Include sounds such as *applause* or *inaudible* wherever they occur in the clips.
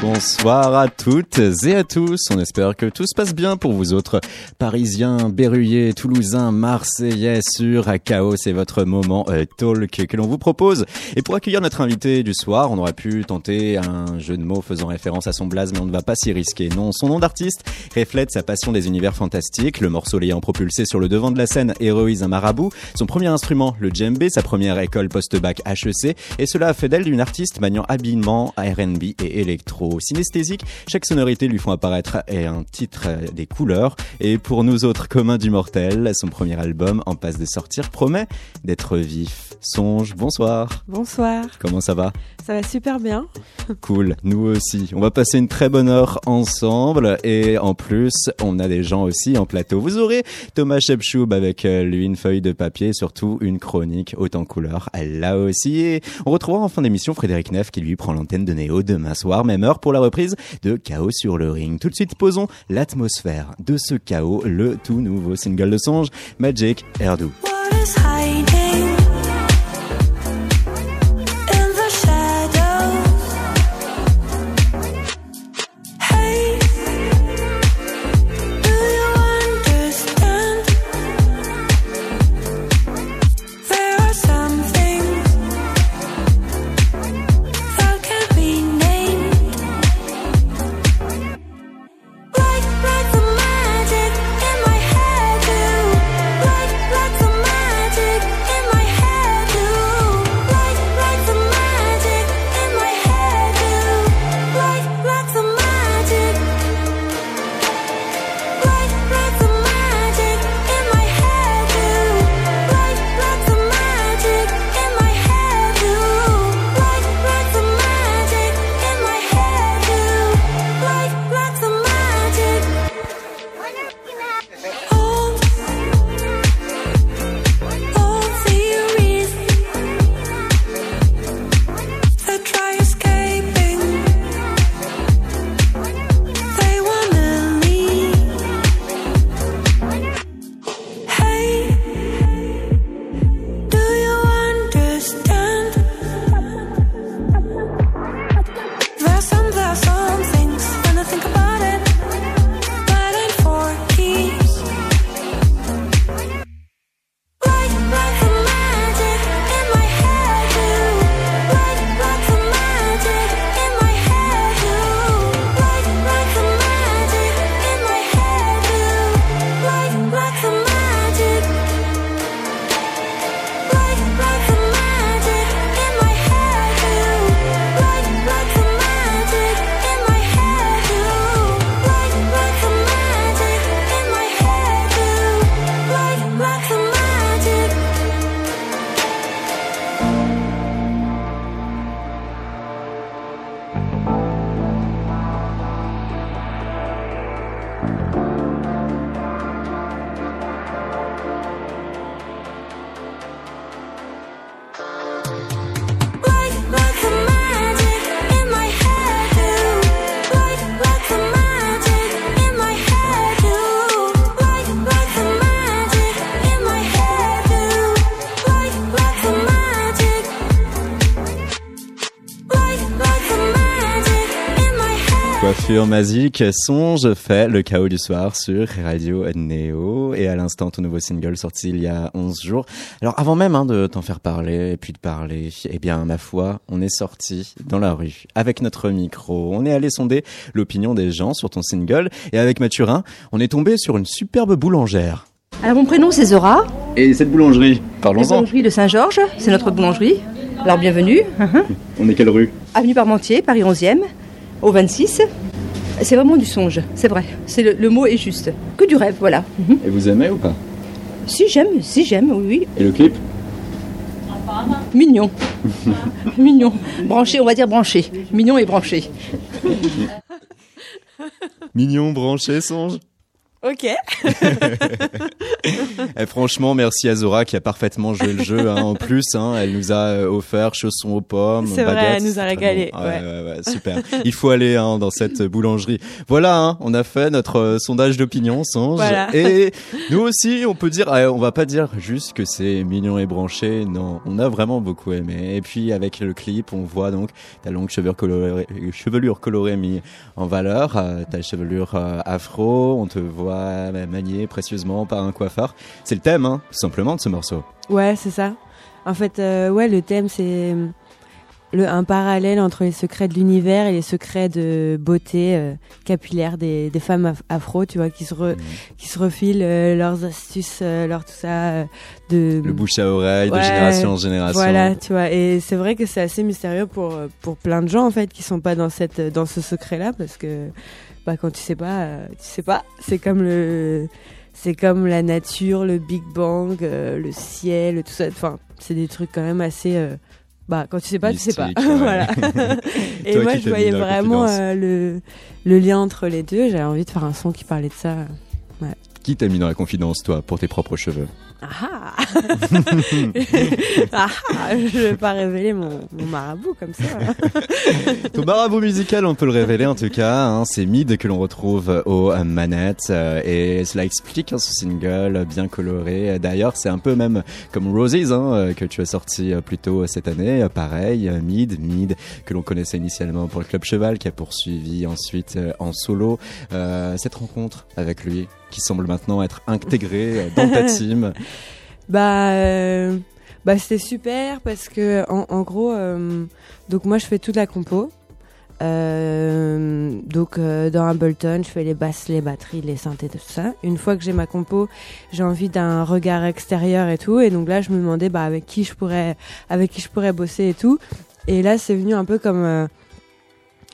Bonsoir à toutes et à tous. On espère que tout se passe bien pour vous autres Parisiens, Berruyers, Toulousains, Marseillais sur Chaos. C'est votre moment euh, talk que l'on vous propose. Et pour accueillir notre invité du soir, on aurait pu tenter un jeu de mots faisant référence à son blaze, mais on ne va pas s'y risquer. Non, son nom d'artiste reflète sa passion des univers fantastiques. Le morceau l'ayant propulsé sur le devant de la scène héroïse un marabout. Son premier instrument, le djembé, sa première école post-bac HEC. Et cela a fait d'elle une artiste maniant habilement R&B et électro synesthésique. Chaque sonorité lui font apparaître un titre des couleurs. Et pour nous autres communs du mortel, son premier album en passe de sortir promet d'être vif. Songe, bonsoir. Bonsoir. Comment ça va? Ça va super bien. Cool, nous aussi. On va passer une très bonne heure ensemble et en plus, on a des gens aussi en plateau. Vous aurez Thomas Shepchoub avec euh, lui une feuille de papier et surtout une chronique haute en couleur. Là aussi. Et on retrouvera en fin d'émission Frédéric Neff qui lui prend l'antenne de Néo demain soir, même heure pour la reprise de Chaos sur le ring. Tout de suite, posons l'atmosphère de ce chaos, le tout nouveau single de Songe, Magic Erdou. Coiffure magique, songe fait le chaos du soir sur Radio Neo et à l'instant ton nouveau single sorti il y a 11 jours. Alors avant même hein, de t'en faire parler et puis de parler, eh bien ma foi, on est sorti dans la rue avec notre micro. On est allé sonder l'opinion des gens sur ton single et avec Mathurin, on est tombé sur une superbe boulangère. Alors mon prénom c'est Zora. Et cette boulangerie, parlons-en. La boulangerie de Saint-Georges, c'est notre boulangerie. Alors bienvenue. on est quelle rue? Avenue Parmentier, Paris 11e au 26. C'est vraiment du songe, c'est vrai. C'est le, mot est juste. Que du rêve, voilà. Mhm. Et vous aimez ou pas? Si j'aime, si j'aime, oui, Et le clip? Mignon. *laughs* Mignon. Branché, on va dire branché. Mignon et branché. Mignon, branché, songe Ok. *laughs* Et franchement, merci à Zora qui a parfaitement joué le jeu. Hein, en plus, hein, elle nous a euh, offert chaussons aux pommes, C'est vrai, elle nous a régalé, bon. Ouais, ouais. ouais, super. Il faut aller hein, dans cette boulangerie. Voilà, on a fait notre euh, sondage d'opinion, Sange. Voilà. Et nous aussi, on peut dire, euh, on va pas dire juste que c'est mignon et branché. Non, on a vraiment beaucoup aimé. Et puis avec le clip, on voit donc ta longue chevelure colorée, chevelure colorée mise en valeur, euh, ta chevelure afro. On te voit euh, maniée précieusement par un coiffeur. C'est le thème, hein, tout simplement, de ce morceau. Ouais, c'est ça. En fait, euh, ouais, le thème, c'est le, un parallèle entre les secrets de l'univers et les secrets de beauté euh, capillaire des, des femmes af- afro, tu vois, qui se, re- qui se refilent euh, leurs astuces, leur tout ça, de Le bouche à oreille, de génération en génération. Voilà, tu vois. Et c'est vrai que c'est assez mystérieux pour pour plein de gens en fait qui sont pas dans cette dans ce secret là parce que bah quand tu sais pas, euh, tu sais pas. C'est comme le c'est comme la nature, le Big Bang, euh, le ciel, tout ça. Enfin, c'est des trucs quand même assez. euh, bah quand tu sais pas, tu sais pas. Mystique, ouais. *laughs* voilà. *laughs* Et Toi moi, je voyais vraiment euh, le le lien entre les deux. J'avais envie de faire un son qui parlait de ça. Qui t'a mis dans la confidence, toi, pour tes propres cheveux? Ah *laughs* ah Je vais pas révéler mon, mon marabout comme ça. *laughs* Ton marabout musical, on peut le révéler en tout cas, hein, c'est Mid que l'on retrouve aux euh, manettes euh, et cela explique hein, ce single bien coloré. D'ailleurs, c'est un peu même comme Roses hein, euh, que tu as sorti plus tôt cette année. Pareil, Mid, Mid que l'on connaissait initialement pour le Club Cheval, qui a poursuivi ensuite en solo. Euh, cette rencontre avec lui, qui semble maintenant être intégré euh, dans ta *laughs* team. Bah, euh, bah c'était super parce que en, en gros, euh, donc moi je fais toute la compo. Euh, donc euh, dans Ableton, je fais les basses, les batteries, les synthés, tout ça. Une fois que j'ai ma compo, j'ai envie d'un regard extérieur et tout. Et donc là, je me demandais bah avec qui je pourrais, avec qui je pourrais bosser et tout. Et là, c'est venu un peu comme euh,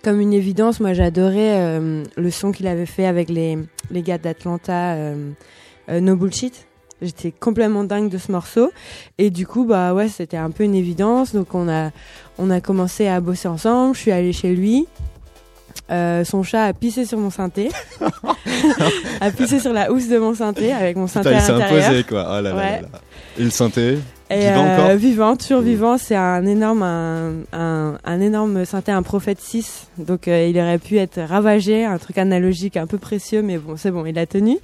comme une évidence. Moi, j'adorais euh, le son qu'il avait fait avec les les gars d'Atlanta, euh, euh, No Bullshit. J'étais complètement dingue de ce morceau et du coup bah ouais c'était un peu une évidence donc on a on a commencé à bosser ensemble je suis allée chez lui Euh, son chat a pissé sur mon synthé *laughs* a pissé sur la housse de mon synthé avec mon synthé Putain, il s'est imposé quoi. Oh là là Ouais. là là. Et le synthé? Et euh, vivant, toujours vivant. C'est un énorme, un, un, un énorme synthé, un prophète 6. Donc euh, il aurait pu être ravagé, un truc analogique un peu précieux, mais bon, c'est bon, il a tenu.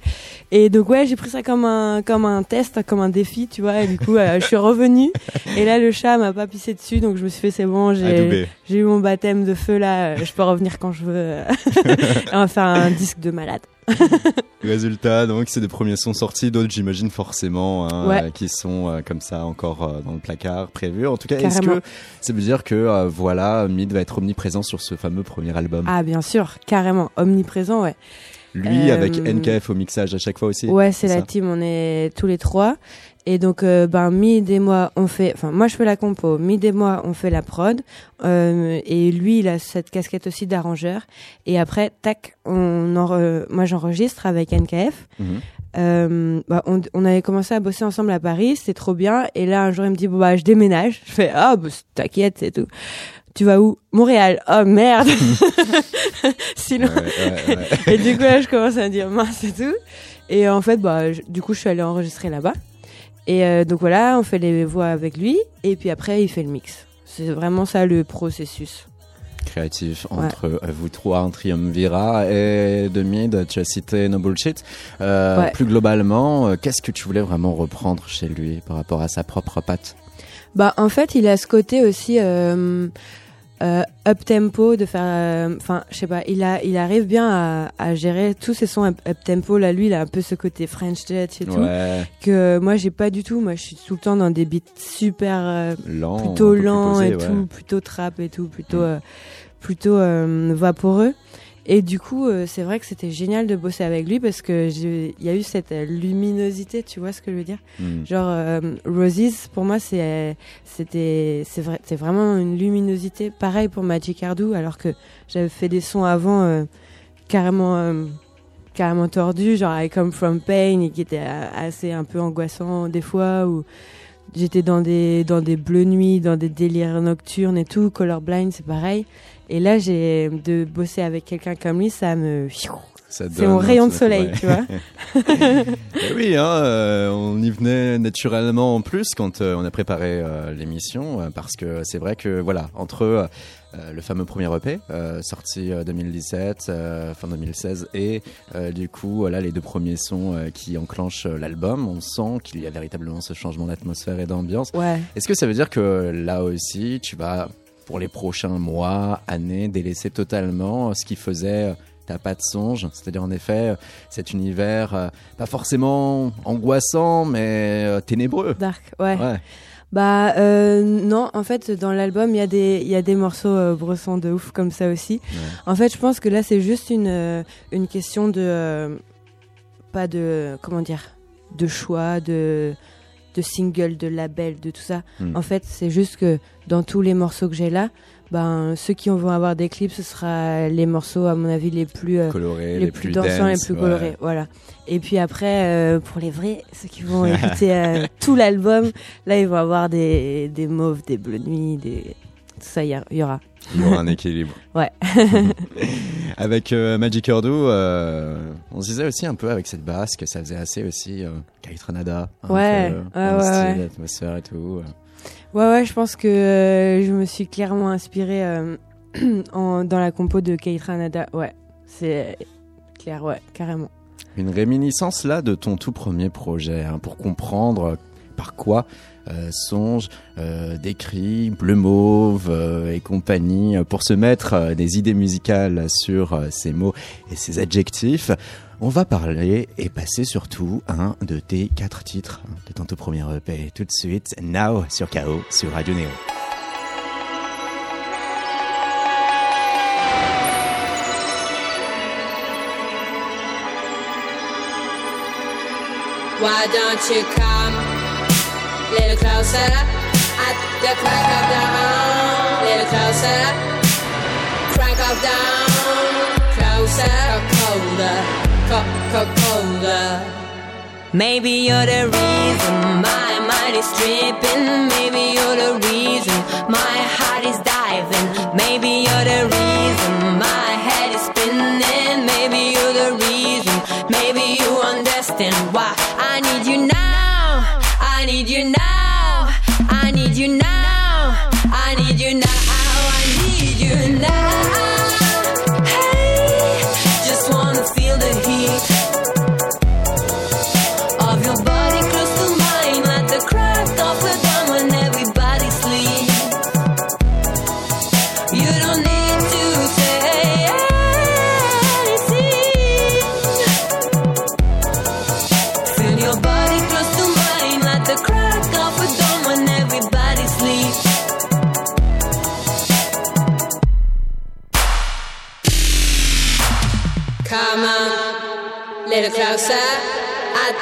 Et donc ouais, j'ai pris ça comme un, comme un test, comme un défi, tu vois. Et du coup, euh, je suis revenue. *laughs* Et là, le chat m'a pas pissé dessus, donc je me suis fait c'est bon, j'ai, j'ai eu mon baptême de feu là. euh, Je peux revenir quand je veux. *laughs* *laughs* On va faire un disque de malade. *laughs* Résultat, donc c'est des premiers sons sortis, d'autres j'imagine forcément hein, Ouais. euh, qui sont euh, comme ça encore euh, dans le placard prévu. En tout cas, est-ce que ça veut dire que voilà, Mid va être omniprésent sur ce fameux premier album? Ah bien sûr, carrément, omniprésent, ouais. Lui avec NKF au mixage à chaque fois aussi. Ouais, c'est la team, on est tous les trois. Et donc, euh, ben, Mid et moi, on fait, enfin, moi je fais la compo, Mid et moi, on fait la prod, euh, et lui, il a cette casquette aussi d'arrangeur. Et après, tac, on en, moi j'enregistre avec NKF. Mhm. Euh, bah, on, on avait commencé à bosser ensemble à Paris, c'était trop bien. Et là, un jour, il me dit, bon, bah, je déménage. Je fais, ah, bah, t'inquiète, c'est tout. Tu vas où? Montréal. Oh merde. *laughs* si loin. Ouais, ouais, ouais. Et du coup, là, je commence à me dire mince et tout. Et en fait, bah, je- du coup, je suis allée enregistrer là-bas. Et euh, donc voilà, on fait les voix avec lui. Et puis après, il fait le mix. C'est vraiment ça le processus. Créatif entre euh, vous trois, un triumvirat et de Mid, tu as cité No Bullshit. Euh, Ouais. Plus globalement, euh, qu'est-ce que tu voulais vraiment reprendre chez lui par rapport à sa propre patte? Bah, en fait, il a ce côté aussi euh, euh, up tempo de faire. euh, Enfin, je sais pas. Il a, il arrive bien à, à gérer tous ses sons up, up tempo. Là, lui, il a un peu ce côté French Touch et tout Ouais, que moi, j'ai pas du tout. Moi, je suis tout le temps dans des beats super. euh, lent, plutôt peu plus lent posé, et ouais. tout, plutôt trap et tout, plutôt Mm. euh, plutôt euh, vaporeux. Et du coup, euh, c'est vrai que c'était génial de bosser avec lui parce que il y a eu cette euh, luminosité, tu vois ce que je veux dire? Mm. Genre euh, Roses, pour moi, c'est c'était c'est vrai, c'est vraiment une luminosité. Pareil pour Magic Ardou, alors que j'avais fait des sons avant euh, carrément euh, carrément tordus, genre I Come From Pain, et qui était euh, assez un peu angoissant des fois, ou j'étais dans des dans des bleues nuits, dans des délires nocturnes et tout. Colorblind, c'est pareil. Et là, j'ai de bosser avec quelqu'un comme lui, ça me C'est mon rayon de soleil, ouais. tu vois. *laughs* Oui, hein, euh, on y venait naturellement en plus quand euh, on a préparé euh, l'émission, parce que c'est vrai que voilà, entre euh, euh, le fameux premier EP euh, sorti euh, 2017, euh, fin 2016, et euh, du coup là les deux premiers sons euh, qui enclenchent euh, l'album, on sent qu'il y a véritablement ce changement d'atmosphère et d'ambiance. Ouais. Est-ce que ça veut dire que là aussi, tu vas, pour les prochains mois, années, délaisser totalement ce qui faisait euh, ta patte songe? C'est-à-dire, en effet, euh, cet univers euh, pas forcément angoissant, mais euh, ténébreux. Dark, ouais. Ouais. Bah euh, non, en fait dans l'album il y a des il y a des morceaux euh, brossants de ouf comme ça aussi. En fait, je pense que là c'est juste une euh, une question de euh, pas de comment dire de choix de de single, de label, de tout ça. Hmm. En fait, c'est juste que dans tous les morceaux que j'ai là, ben ceux qui vont avoir des clips, ce sera les morceaux à mon avis les plus euh, Coloré, les, plus, dansants, les dance, plus ouais. colorés, voilà. Et puis après, euh, pour les vrais, ceux qui vont *laughs* écouter euh, tout l'album, là ils vont avoir des, des mauves, des bleus de nuit, des tout ça, il y, aura. Il y aura un équilibre. *laughs* Ouais. *laughs* avec euh, Magic euh, on se disait aussi un peu avec cette basse que ça faisait assez aussi euh, Kite Ranada. un Ouais, peu, ouais, ouais, style, l'atmosphère et tout. Ouais, ouais, je pense que euh, je me suis clairement inspirée euh, *clears throat* en, dans la compo de Kate Ranada. Ouais, c'est clair, ouais, carrément. Une réminiscence là de ton tout premier projet, hein, pour comprendre par quoi euh, Songe euh, décrit Bleu Mauve euh, et compagnie, euh, pour se mettre euh, des idées musicales sur euh, ces mots et ces adjectifs. On va parler et passer surtout un de tes quatre titres de ton tout premier EP. Tout de suite, Now sur KO sur Radio Néo. Why don't you come? Little closer at the crack of dawn? Little closer, crack of dawn, closer, colder, co- co- colder. Maybe you're the reason my mind is tripping. Maybe you're the reason my heart is diving. Maybe you're the reason my head is spinning. Maybe you're the reason. Maybe you understand why I need you now. I need you now.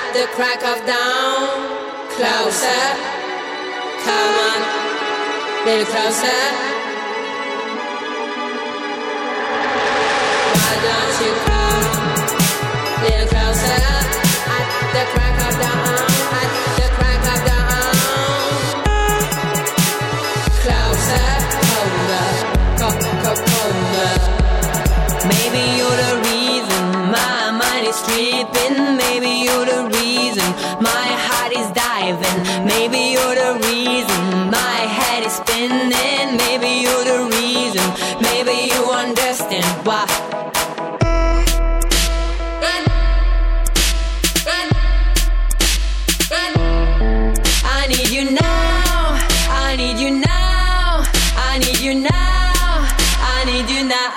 At the crack of dawn. Closer, come on, little closer. Why don't you come, little closer at the crack of dawn? Tripping. Maybe you're the reason my heart is diving. Maybe you're the reason my head is spinning. Maybe you're the reason. Maybe you understand why. I need you now. I need you now. I need you now. I need you now.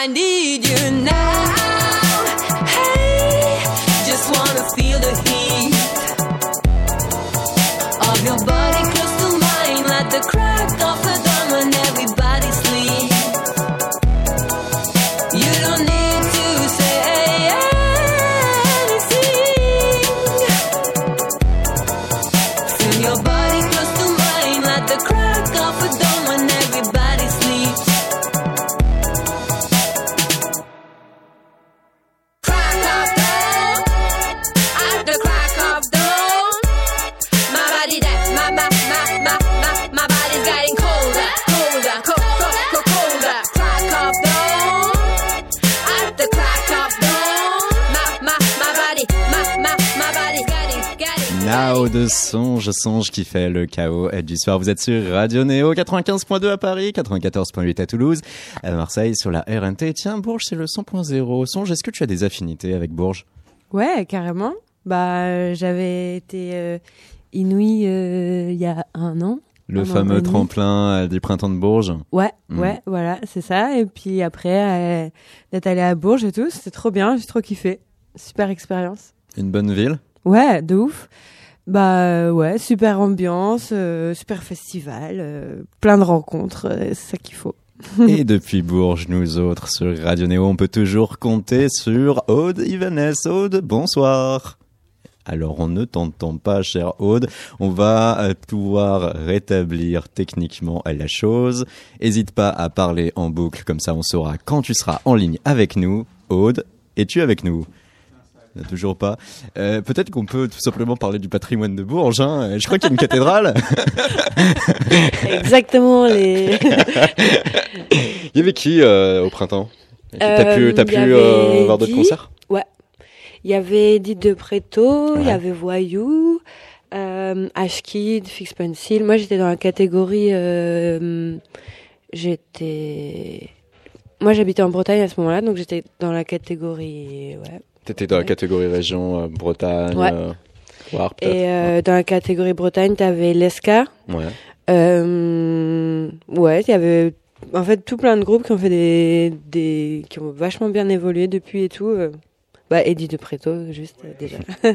I need you now. Songe, qui fait le chaos du soir. Vous êtes sur Radio Néo 95.2 à Paris, 94.8 à Toulouse, à Marseille sur la RNT. Tiens, Bourges, c'est le 100.0. Songe, est-ce que tu as des affinités avec Bourges? Ouais, carrément. Bah, euh, j'avais été euh, inouï euh, il y a un an. Le Un an fameux demi. tremplin euh, du printemps de Bourges? Ouais, Mm. ouais, voilà, c'est ça. Et puis après, d'être allé à Bourges et tout, c'était trop bien, j'ai trop kiffé. Super expérience. Une bonne ville? Ouais, de ouf. Bah euh, ouais, super ambiance, euh, super festival, euh, plein de rencontres, c'est ça qu'il faut. *laughs* Et depuis Bourges, nous autres sur Radio Néo, on peut toujours compter sur Aude Ivanès. Aude, bonsoir. Alors on ne t'entend pas, cher Aude. On va pouvoir rétablir techniquement la chose. Hésite pas à parler en boucle, comme ça on saura quand tu seras en ligne avec nous. Aude, es-tu avec nous? *laughs* Toujours pas. Euh, Peut-être qu'on peut tout simplement parler du patrimoine de Bourges. Hein. Je crois qu'il y a une cathédrale. *laughs* Exactement les. *laughs* Il y avait qui euh, au printemps? T'as pu, Euh, pu avait voir d'autres concerts? Il y avait Edith de Préto, il y Ouais. avait Voyou, euh, Ashkid, Fix Pencil. Moi, j'étais dans la catégorie. euh, j'étais. Moi, j'habitais en Bretagne à ce moment-là, donc j'étais dans la catégorie. Ouais. T'étais dans la catégorie région euh, Bretagne, Ouais. euh, Loire. Et euh, dans la catégorie Bretagne, t'avais Lesca. Ouais. Euh, ouais, il y avait en fait tout plein de groupes qui ont fait des, des qui ont vachement bien évolué depuis et tout. Bah, Eddie de Préto, juste déjà. *laughs*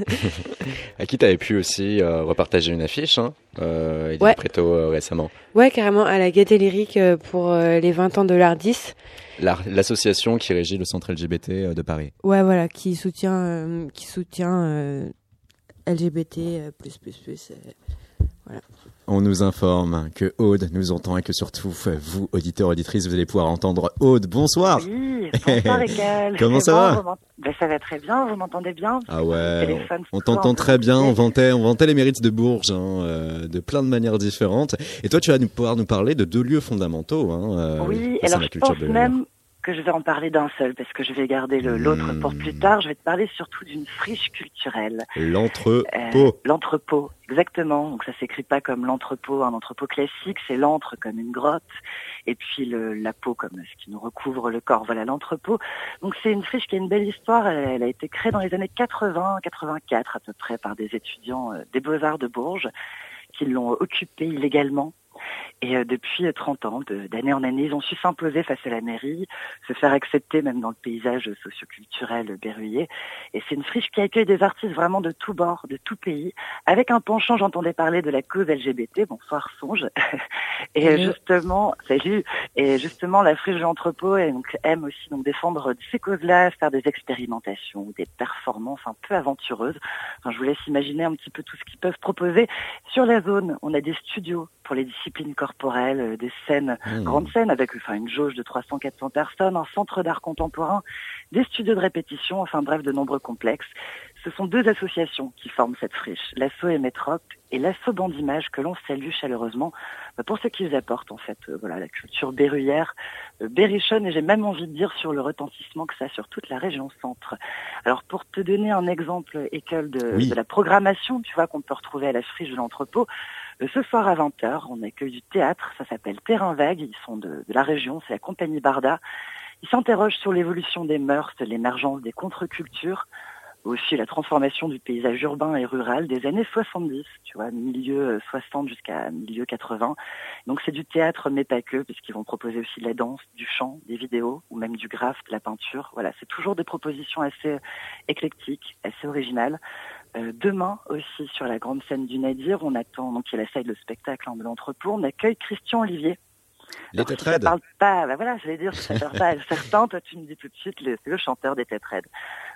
À qui t'avais pu aussi euh, repartager une affiche, hein, euh, Edith Ouais. Preto, euh, récemment. Ouais, carrément, à la Gaieté Lyrique pour les 20 ans de l'Ardis. La- L'association qui régit le centre LGBT de Paris. Ouais, voilà, qui soutient, qui soutient LGBT plus plus plus. euh. On nous informe que Aude nous entend et que surtout, vous, auditeurs, auditrices, vous allez pouvoir entendre Aude. Bonsoir Oui, bonsoir. *laughs* Comment ça bon, va ben, Ça va très bien, vous m'entendez bien Ah ouais, téléphone, on, t'entend très bien, on vantait, on vantait les mérites de Bourges, hein, euh, de plein de manières différentes. Et toi, tu vas nous pouvoir nous parler de deux lieux fondamentaux. Hein, euh, Oui, alors la je pense même que je vais en parler d'un seul, parce que je vais garder l'autre pour plus tard. Je vais te parler surtout d'une friche culturelle. L'entrepôt. Euh, l'entrepôt, exactement. Donc ça s'écrit pas comme l'entrepôt, un entrepôt classique, c'est l'antre comme une grotte, et puis le, la peau comme ce qui nous recouvre le corps. Voilà l'entrepôt. Donc c'est une friche qui a une belle histoire. Elle, elle a été créée dans les années 80, 84 à peu près par des étudiants euh, des Beaux-Arts de Bourges qui l'ont occupée illégalement. Et euh, depuis euh, 30 ans, de- d'année en année, ils ont su s'imposer face à la mairie, se faire accepter même dans le paysage socioculturel berruyer. Et c'est une friche qui accueille des artistes vraiment de tous bords, de tout pays, avec un penchant, j'entendais parler de la cause LGBT, bonsoir Songe. *laughs* Et euh, justement, salut. Et justement, la friche de l'entrepôt aime aussi donc défendre ces causes-là, faire des expérimentations, des performances un peu aventureuses. Enfin, je vous laisse imaginer un petit peu tout ce qu'ils peuvent proposer. Sur la zone, on a des studios pour les disciplines corporelles, euh, des scènes Mmh. grande scène avec enfin une jauge de 300-400 personnes, un centre d'art contemporain, des studios de répétition, enfin bref, de nombreux complexes. Ce sont deux associations qui forment cette friche, l'Asso et Métrope et l'Asso Bandimage que l'on salue chaleureusement bah, pour ce qu'ils apportent en fait, euh, voilà, la culture berruyère, euh, berrichonne et j'ai même envie de dire sur le retentissement que ça a sur toute la région centre. Alors pour te donner un exemple, école de, Oui. de la programmation, tu vois qu'on peut retrouver à la friche de l'entrepôt, Ce soir à 20h, on accueille du théâtre, ça s'appelle Terrain Vague, ils sont de, la région, c'est la compagnie Barda. Ils s'interrogent sur l'évolution des mœurs, l'émergence des contre-cultures, aussi la transformation du paysage urbain et rural des années 70, tu vois, milieu euh, 60 jusqu'à milieu 80. Donc c'est du théâtre mais pas que, puisqu'ils vont proposer aussi la danse, du chant, des vidéos, ou même du graphe, de la peinture. Voilà, c'est toujours des propositions assez euh, éclectiques, assez originales. Euh, demain aussi sur la grande scène du Nadir, on attend donc il salle de spectacle hein, de l'entrepôt, on accueille Christian Olivier. Les si ça parle pas, bah voilà, je vais dire, si ça parle pas à *laughs* certains, toi tu me dis tout de suite, le- le chanteur des Tétraides.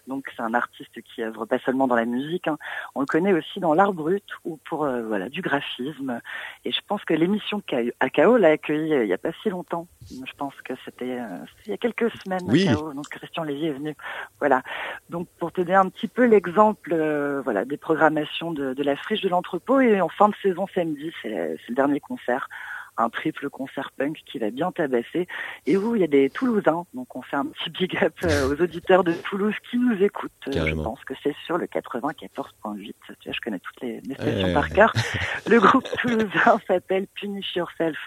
Donc c'est un artiste qui œuvre pas seulement dans la musique, hein. on le connaît aussi dans l'art brut ou pour euh, voilà du graphisme. Et je pense que l'émission AKO l'a accueilli euh, il y a pas si longtemps. Je pense que c'était euh, il y a quelques semaines. Oui. AKO, donc Christian Lévy est venu. Voilà. Donc pour te donner un petit peu l'exemple, voilà, des programmations de, de la friche de l'entrepôt et en fin de saison samedi, c'est le dernier concert un triple concert punk qui va bien tabasser et où il y a des Toulousains. Donc on fait un petit big up euh, aux auditeurs de Toulouse qui nous écoutent. Euh, Je pense que c'est sur le 94.8. Tu vois, je connais toutes les, les stations Ouais. par cœur. Le groupe toulousain *laughs* s'appelle Punish Yourself.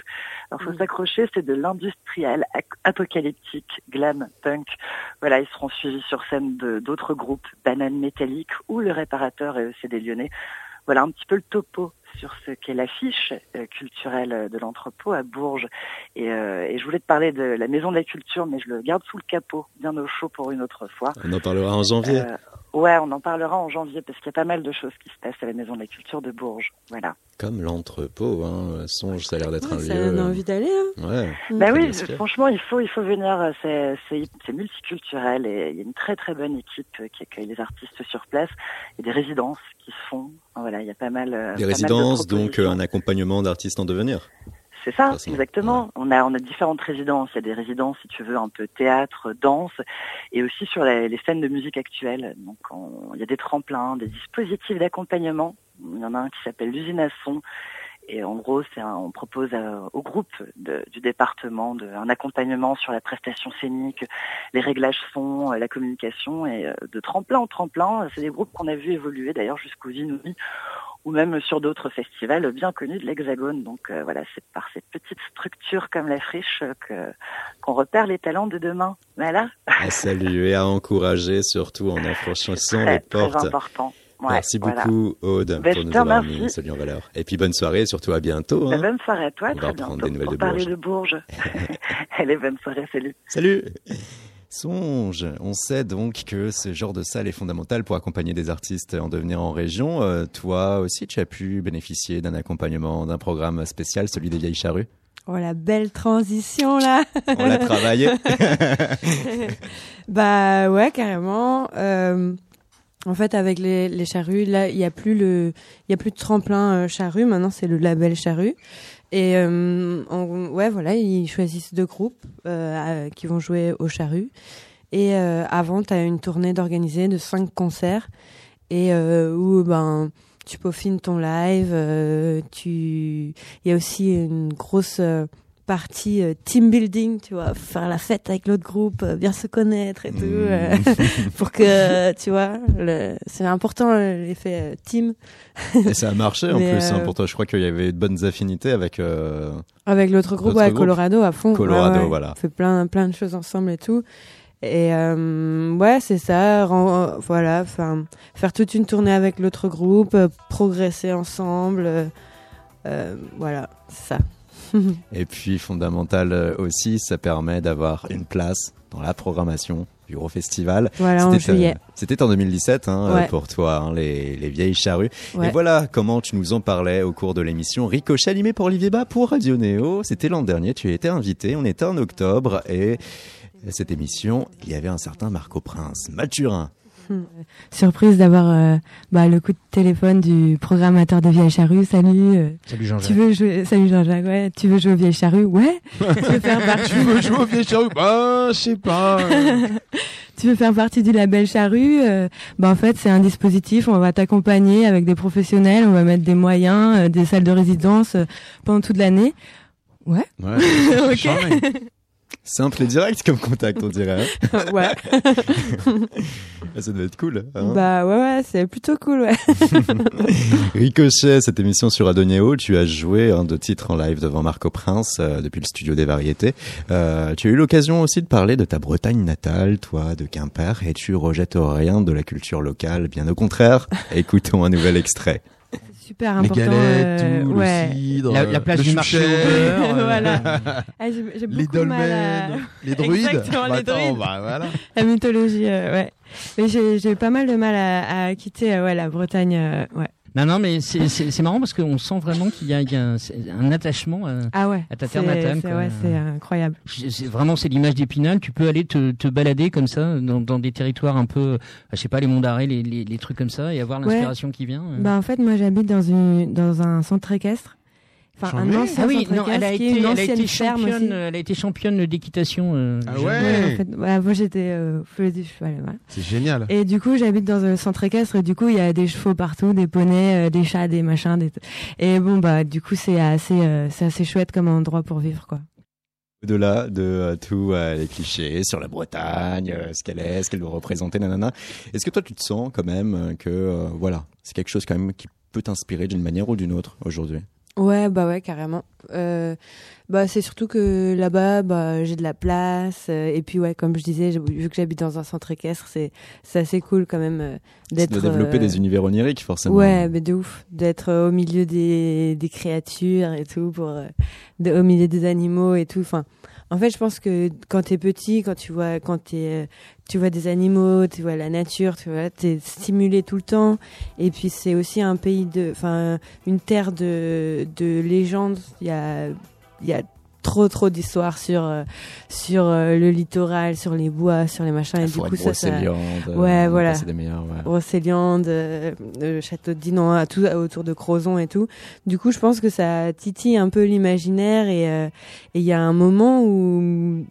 Alors faut s'accrocher, c'est de l'industriel apocalyptique, glam, punk. Voilà, ils seront suivis sur scène de d'autres groupes, Banane Métallique ou Le Réparateur et ECD Lyonnais. Voilà un petit peu le topo sur ce qu'est l'affiche euh, culturelle de l'entrepôt à Bourges. Et, euh, et je voulais te parler de la Maison de la Culture, mais je le garde sous le capot, bien au chaud pour une autre fois. On en parlera en janvier. Euh, ouais, on en parlera en janvier parce qu'il y a pas mal de choses qui se passent à la Maison de la Culture de Bourges. Voilà. Comme l'entrepôt, hein. Songe, ça a l'air d'être un Ouais, ça lieu. donne envie d'aller. Hein. Ouais. Bah oui, inspiré. franchement, il faut, il faut venir. euh, C'est, c'est, c'est multiculturel et il y a une très très bonne équipe euh, qui accueille les artistes sur place et des résidences qui se font. Voilà, il y a pas mal. euh, Des pas mal de résidences, donc euh, un accompagnement d'artistes en devenir. C'est ça, façon, exactement. On a, on a différentes résidences. Il y a des résidences, si tu veux, un peu théâtre, danse, et aussi sur les, les scènes de musique actuelle. Donc, on- il y a des tremplins, des dispositifs d'accompagnement. Il y en a un qui s'appelle l'usine à son. Et en gros, un- on propose au groupe de- du département de, un accompagnement sur la prestation scénique, les réglages son, euh, la communication, et euh, de tremplin en tremplin. C'est des groupes qu'on a vu évoluer d'ailleurs jusqu'aux Inouïs ou même sur d'autres festivals bien connus de l'Hexagone. Donc euh, voilà, c'est par cette petite structure comme la friche que qu'on repère les talents de demain. Voilà, À saluer, à encourager, surtout en franchissant très, les très portes. important. Ouais, Merci voilà. beaucoup, Aude, Ben, pour nous avoir remercie. mis salut en valeur. Et puis bonne soirée, et surtout à bientôt. Bah, hein. bonne soirée à toi, On va très reprendre bientôt des nouvelles pour de parler Bourges. de Bourges. *laughs* *laughs* Allez, bonne soirée, salut. Salut Songe, on sait donc que ce genre de salle est fondamental pour accompagner des artistes en devenir en région. Euh, toi aussi, tu as pu bénéficier d'un accompagnement, d'un programme spécial, celui des Vieilles Charrues. Oh la belle transition là. *laughs* On l'a travaillé. *laughs* bah ouais, carrément. Euh, en fait, avec les, les charrues, là, il y a plus le, il y a plus de tremplin euh, charrue. Maintenant, c'est le label charrue. Et euh, ouais, voilà, ils choisissent deux groupes euh, à- qui vont jouer au charrue. Et euh, avant, tu as une tournée d'organiser de cinq concerts et où ben tu peaufines ton live. tu, il y a aussi une grosse partie euh, team building, tu vois, faire la fête avec l'autre groupe, euh, bien se connaître et tout, Mmh. euh, *laughs* pour que, tu vois, le- c'est important l'effet team Et ça a marché en *laughs* Mais, plus hein, pour toi. Je crois qu'il y avait de bonnes affinités avec. avec l'autre groupe, ouais, groupe. Colorado à fond. Colorado, Ouais, ouais. voilà. On fait plein, plein de choses ensemble et tout. Et euh, ouais, c'est ça. voilà, enfin, faire toute une tournée avec l'autre groupe, euh, progresser ensemble. voilà, c'est ça. *laughs* Et puis fondamental euh, aussi, ça permet d'avoir une place dans la programmation du gros festival. Voilà, C'était, euh. C'était en 2017 hein, Ouais. pour toi, hein, les, les vieilles charrues. Ouais. Et voilà comment tu nous en parlais au cours de l'émission Ricochet animé pour Olivier Bas pour Radio Néo. C'était l'an dernier, tu été invité, on était en octobre et cette émission, il y avait un certain Marco Prince, Mathurin. Surprise d'avoir euh, bah, le coup de téléphone du programmateur de Vieille Charrue. Salut, euh, Salut Jean-Jacques. tu veux jouer Salut Jean-Jacques, ouais. Tu veux jouer au Vieille Charrue Ouais. tu veux faire *laughs* partie Tu veux jouer Bah, je sais pas. *laughs* Tu veux faire partie du label Charrue? Euh, Bah en fait, c'est un dispositif. On va t'accompagner avec des professionnels. On va mettre des moyens, euh, des salles de résidence euh, pendant toute l'année. Ouais. Ouais. *laughs* ok. Simple et direct comme contact, on dirait. hein. *laughs* ouais. *laughs* Ah, Ça doit être cool. hein. Bah ouais, ouais, c'est plutôt cool, ouais. *laughs* Ricochet, cette émission sur Adonéo, tu as joué un de titres en live devant Marco Prince euh, depuis le studio des variétés. Euh, tu as eu l'occasion aussi de parler de ta Bretagne natale, toi, de Quimper, et tu rejettes rien de la culture locale, bien au contraire. Écoutons un nouvel extrait. Super Les important. galettes, euh, tout, ouais. le cidre, La- la place le du marché au *laughs* beurre, euh, voilà. *laughs* Ah, les à *laughs* druides. Exactement, Bah, les attends, druides. bah, voilà. la mythologie, euh, ouais. Mais j'ai j'ai pas mal de mal à, à quitter euh, ouais, la Bretagne, euh, ouais. Non, non, mais c'est- marrant parce qu'on sent vraiment qu'il y a, il y a un, un attachement. euh, Ah ouais. À ta terre natale, c'est-. Ouais, c'est incroyable. vraiment c'est l'image d'Épinal. Tu peux aller te, te balader comme ça dans, dans des territoires un peu, euh, je sais pas, les monts d'arrêt, les, les, les trucs comme ça, et avoir Ouais. l'inspiration qui vient. euh. Bah en fait, moi j'habite dans une dans un centre équestre Enfin, un ancien Ah oui, non, elle a été, une elle a ancienne été ferme championne, aussi. elle a été championne d'équitation. euh, Ah ouais. Ouais, en fait, ouais, moi j'étais euh, du cheval. voilà. C'est génial. Et du coup, j'habite dans un centre équestre et du coup, il y a des chevaux partout, des poneys, euh, des chats, des machins. Des... Et bon, bah, du coup, c'est assez, euh, c'est assez chouette comme endroit pour vivre, quoi. Au-delà de euh, tous euh, les clichés sur la Bretagne, euh, ce qu'elle est, ce qu'elle doit représenter, nanana. Est-ce que toi, tu te sens quand même que, euh, voilà, c'est quelque chose quand même qui peut t'inspirer d'une manière ou d'une autre aujourd'hui? Ouais, bah ouais, carrément. Euh, bah c'est surtout que là-bas, bah j'ai de la place euh, et puis ouais, comme je disais, vu que j'habite dans un centre équestre, c'est c'est assez cool quand même euh, De d'être développer euh, des univers oniriques, forcément. Ouais, mais de ouf, d'être au milieu des des créatures et tout pour euh, de- au milieu des animaux et tout. Enfin, en fait, je pense que quand t'es petit, quand tu vois quand t'es euh, tu vois des animaux, tu vois la nature, tu vois, t'es stimulé tout le temps. Et puis c'est aussi un pays de, enfin, une terre de de légendes. Il y a il y a trop trop d'histoires sur euh, sur euh, le littoral, sur les bois, sur les machins. La et du coup, ça, ça, euh, Ouais, voilà. passé des meilleurs, ouais. Euh, château de Dinan, tout autour de Crozon et tout. Du coup, je pense que ça titille un peu l'imaginaire et euh, et il y a un moment où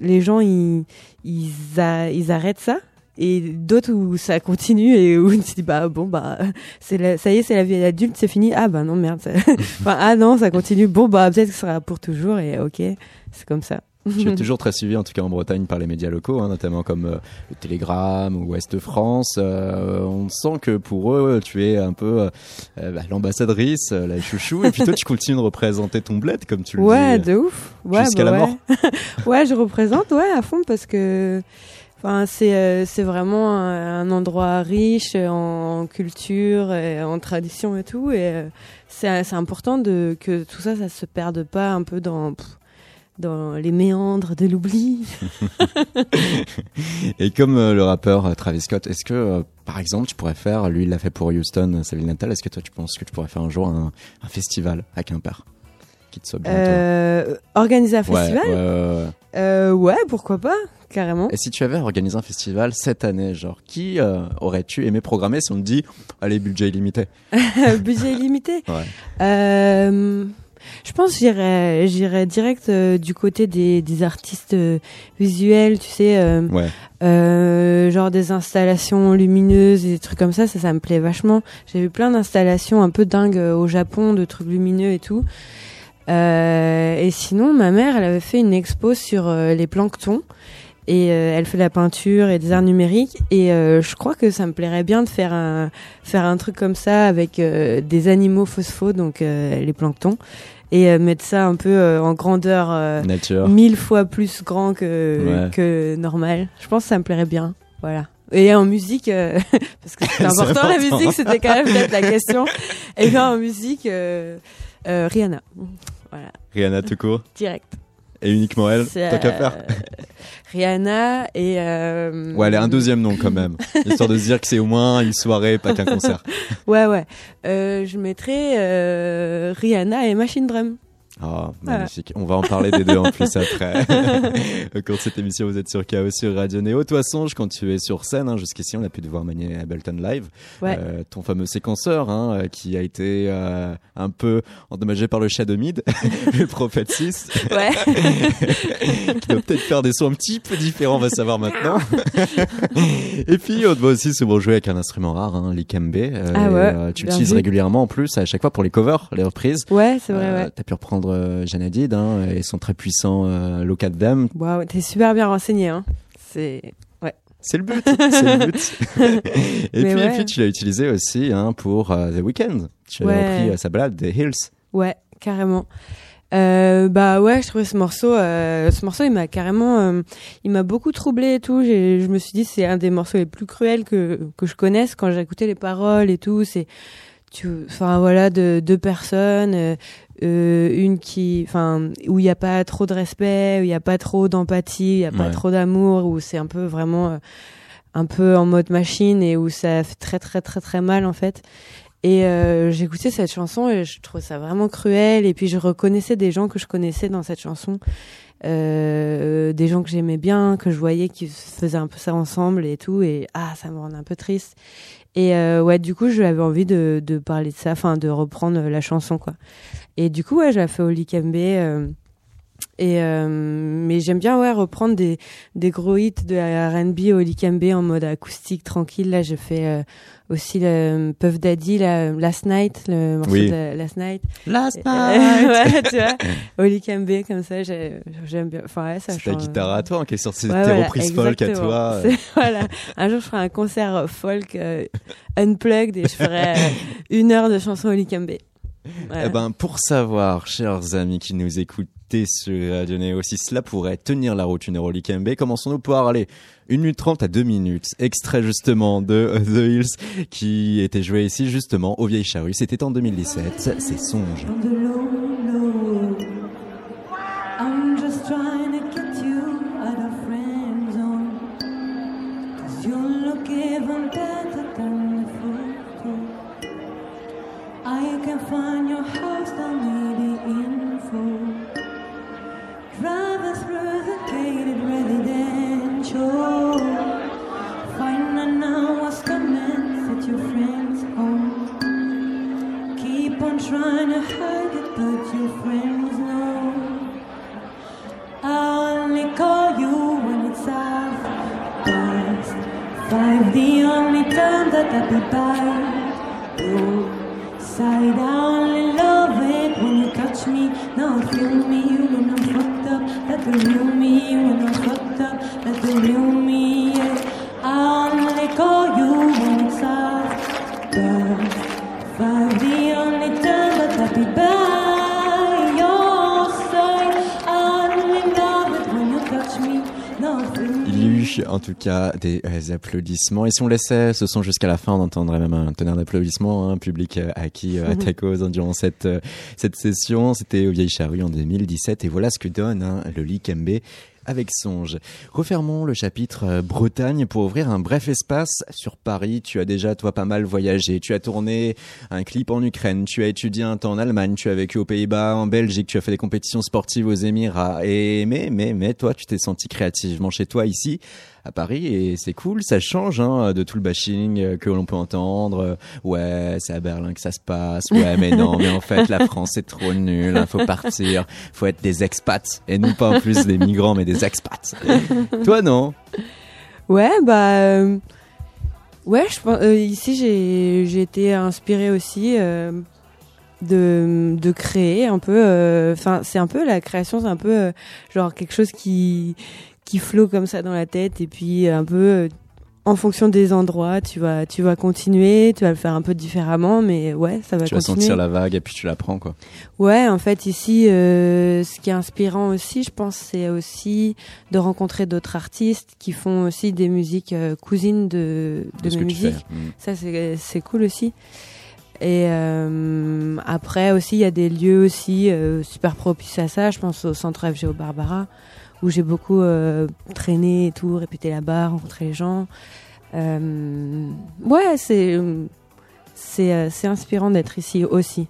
les gens ils ils, arrêtent ça. Et d'autres où ça continue et où tu te dis bah bon bah c'est la- ça y est c'est la vie adulte c'est fini. Ah bah non merde. *laughs* Enfin ah non ça continue. Bon bah peut-être que ce sera pour toujours et ok c'est comme ça Tu es *laughs* toujours très suivi, en tout cas en Bretagne, par les médias locaux, hein, notamment comme euh, le Télégramme ou Ouest France. Euh, on sent que pour eux, tu es un peu euh, euh, bah, l'ambassadrice, euh, la chouchou, et puis toi, tu continues de représenter ton bled, comme tu le ouais dis. de ouf ouais, jusqu'à bah la ouais. mort. *laughs* ouais je représente ouais à fond parce que enfin c'est euh, c'est vraiment un, endroit riche en, culture et en tradition et tout et euh, c'est c'est important de que tout ça ça se perde pas un peu dans pff, dans les méandres de l'oubli. *laughs* Et comme euh, le rappeur euh, Travis Scott, est-ce que, euh, par exemple, tu pourrais faire, lui, il l'a fait pour Houston, sa ville natale, est-ce que toi, tu penses que tu pourrais faire un jour un, un festival à Quimper qui te soit euh, organiser un festival? ouais, ouais, ouais. Ouais. Pourquoi pas carrément. Et si tu avais organisé un festival cette année, genre, qui aurais-tu aimé programmer si on te dit, allez, budget illimité? *laughs* Budget illimité? Ouais. Je pense j'irais j'irais direct euh, du côté des, des artistes euh, visuels, tu sais, euh, Ouais. genre des installations lumineuses et des trucs comme ça, ça, ça me plaît vachement. J'ai vu plein d'installations un peu dingues au Japon, de trucs lumineux et tout. Et sinon, ma mère, elle avait fait une expo sur les planctons. Et euh, elle fait de la peinture et des arts numériques. Et euh, je crois que ça me plairait bien de faire un faire un truc comme ça avec euh, des animaux phosphos, donc les planctons, et euh, mettre ça un peu euh, en grandeur euh, Nature. mille fois plus grand que Ouais. que normal. Je pense que ça me plairait bien. Voilà. Et en musique, euh, *laughs* parce que c'est *laughs* important, la musique, c'était quand même peut-être la question. Et bien en musique, euh, euh, Rihanna. Voilà, Rihanna tout court. direct. Et uniquement elle, C'est, tant qu'à faire. *laughs* Rihanna et... Euh, Ouais, elle a un deuxième nom quand même. *laughs* Histoire de se dire que c'est au moins une soirée, pas qu'un concert. Ouais, ouais. Euh, je mettrais euh, Rihanna et Machine Drum. Oh, magnifique. On va en parler des deux en plus *laughs* après. *laughs* Au cours de cette émission, vous êtes sur KO sur Radio Néo. Toi, Songe, quand tu es sur scène, hein, jusqu'ici, on a pu te voir manier Ableton Live. Ouais. Euh, ton fameux séquenceur, hein, euh, qui a été euh, un peu endommagé par le chat de Mid, *laughs* le Prophète 6. Ouais. qui doit peut-être faire des sons un petit peu différents, on va savoir maintenant. et puis, on te voit aussi souvent jouer avec un instrument rare, hein, l'ikembe. Euh, Ah ouais, tu l'utilises régulièrement en plus, à chaque fois pour les covers, les reprises. Ouais, c'est vrai, ouais. T'as pu reprendre euh, Janadid hein, et son très puissant euh, at Them. Waouh, t'es super bien renseigné, hein. C'est... C'est le but, c'est le but. *laughs* et, Mais puis, et puis tu l'as utilisé aussi hein, pour euh, The Weeknd. Tu Ouais. repris euh, sa balade The Hills. Ouais, carrément. Euh, bah ouais, je trouvais ce morceau, ce morceau, il m'a carrément, il m'a beaucoup troublé et tout. Je me suis dit, c'est un des morceaux les plus cruels que que je connaisse quand j'ai écouté les paroles et tout. C'est, tu, enfin voilà, de deux personnes, euh, euh, une qui, enfin, où il n'y a pas trop de respect, où il n'y a pas trop d'empathie, il n'y a pas Ouais. trop d'amour, où c'est un peu vraiment, euh, un peu en mode machine et où ça fait très très très très mal en fait. Et euh, j'écoutais cette chanson et je trouvais ça vraiment cruel. Et puis je reconnaissais des gens que je connaissais dans cette chanson, euh, des gens que j'aimais bien, que je voyais qui faisaient un peu ça ensemble et tout. Et ah, ça me rendait un peu triste. Et euh, ouais, du coup, j'avais envie de, parler de ça, enfin de reprendre la chanson quoi. Et du coup, ouais, j'ai fait Oli Kembe. euh, et euh, mais j'aime bien ouais reprendre des des gros hits de R&B au Likembe en mode acoustique tranquille. Là, je fais euh, aussi le Puff Daddy, la, Last Night, le morceau Oui. de Last Night. Last Euh, *laughs* ouais, tu vois, au Likembe comme ça, j'ai- j'aime bien. Enfin ouais, ça C'est ta guitare à toi hein, qui est sortie de Ouais, tes voilà, reprises folk à toi. *laughs* C'est- voilà. Un jour, je ferai un concert euh, folk euh, unplugged et je ferai euh, une heure de chansons au Likembe. Voilà. Eh ben, pour savoir, chers amis qui nous écoutez sur Radio Néo, si cela pourrait tenir la route une heure au Likembe, commençons-nous par aller 1 minute 30 à 2 minutes. Extrait justement de *laughs* The Hills qui était joué ici justement au Vieilles Charrues. C'était en 2017. C'est Songe. be back en tout cas des euh, applaudissements. Et si on laissait ce son jusqu'à la fin, on entendrait même un tonnerre d'applaudissements, un public euh, acquis euh, à ta cause hein, durant cette, euh, cette session. C'était au Vieilles Charrues en 2017. Et voilà ce que donne hein, le Likembe avec Songe. Refermons le chapitre euh, Bretagne pour ouvrir un bref espace sur Paris. Tu as déjà, toi, pas mal voyagé. Tu as tourné un clip en Ukraine. Tu as étudié un temps en Allemagne. Tu as vécu aux Pays-Bas, en Belgique. Tu as fait des compétitions sportives aux Émirats. Et, mais, mais, mais, toi, tu t'es senti créativement chez toi ici à Paris et c'est cool, ça change hein, de tout le bashing euh, que l'on peut entendre. Euh, Ouais, c'est à Berlin que ça se passe. Ouais, mais non, mais en fait la France c'est trop nul, hein, faut partir, faut être des expats et non pas en plus des migrants mais des expats. Toi non? Ouais, bah. euh, ouais, je pense. euh, ici, j'ai j'ai été inspirée aussi euh, de, de créer un peu. euh, Enfin, c'est un peu la création, c'est un peu genre quelque chose qui, qui flotte comme ça dans la tête et puis un peu. euh, en fonction des endroits, tu vas, tu vas continuer, tu vas le faire un peu différemment, mais ouais, ça va Tu vas continuer. sentir la vague et puis tu la prends quoi. Ouais, en fait, ici, euh, ce qui est inspirant aussi, je pense, c'est aussi de rencontrer d'autres artistes qui font aussi des musiques euh, cousines de, de, De mes tu musiques. Mm. Ça, c'est c'est cool aussi. Et euh, après aussi, il y a des lieux aussi euh, super propices à ça. Je pense au centre FGO Barbara, où j'ai beaucoup euh, traîné et tout, répété là-bas, rencontré les gens. Euh, ouais, c'est c'est euh, c'est inspirant d'être ici aussi.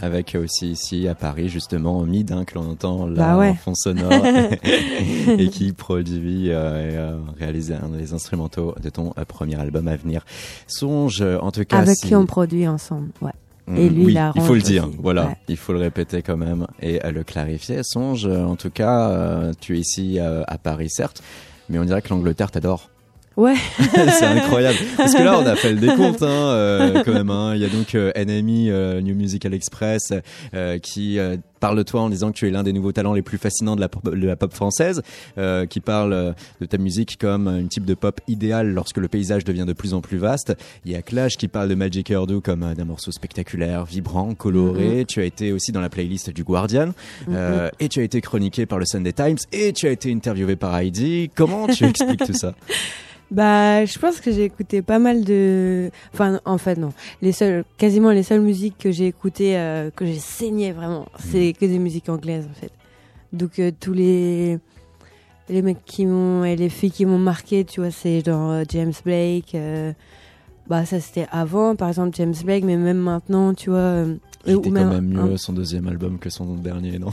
Avec aussi ici à Paris justement Mid hein, que l'on entend là Bah ouais. en fond sonore *laughs* *laughs* et qui produit euh, et réalise un des instrumentaux de ton premier album à venir. Songe en tout cas Avec si- qui on produit ensemble, ouais. Et Mm, lui, oui, il faut le dire, aussi. voilà, Ouais. il faut le répéter quand même et le clarifier. Songe, euh, en tout cas, euh, tu es ici euh, à Paris, certes, mais on dirait que l'Angleterre t'adore. Ouais. *laughs* c'est incroyable. Parce que là, on a fait le décompte, hein, euh, quand même. hein. Il y a donc euh, NME, euh, New Musical Express, euh, qui euh, parle de toi en disant que tu es l'un des nouveaux talents les plus fascinants de la pop, de la pop française, euh, qui parle euh, de ta musique comme une type de pop idéal lorsque le paysage devient de plus en plus vaste. Il y a Clash qui parle de Magic Erdo comme d'un morceau spectaculaire, vibrant, coloré. Tu as été aussi dans la playlist du Guardian, euh, et tu as été chroniqué par le Sunday Times, et tu as été interviewé par Heidi. Comment tu expliques tout ça? *laughs* Bah, je pense que j'ai écouté pas mal de. Enfin, en fait, non. Les seules, quasiment les seules musiques que j'ai écoutées, euh, que j'ai saigné vraiment, c'est que des musiques anglaises, en fait. Donc, euh, tous les. Les mecs qui m'ont. Et les filles qui m'ont marqué, tu vois, c'est genre euh, James Blake. euh, Bah ça c'était avant, par exemple James Blake, mais même maintenant, tu vois. euh, Il ou était même quand même un- mieux son deuxième album que son dernier, non?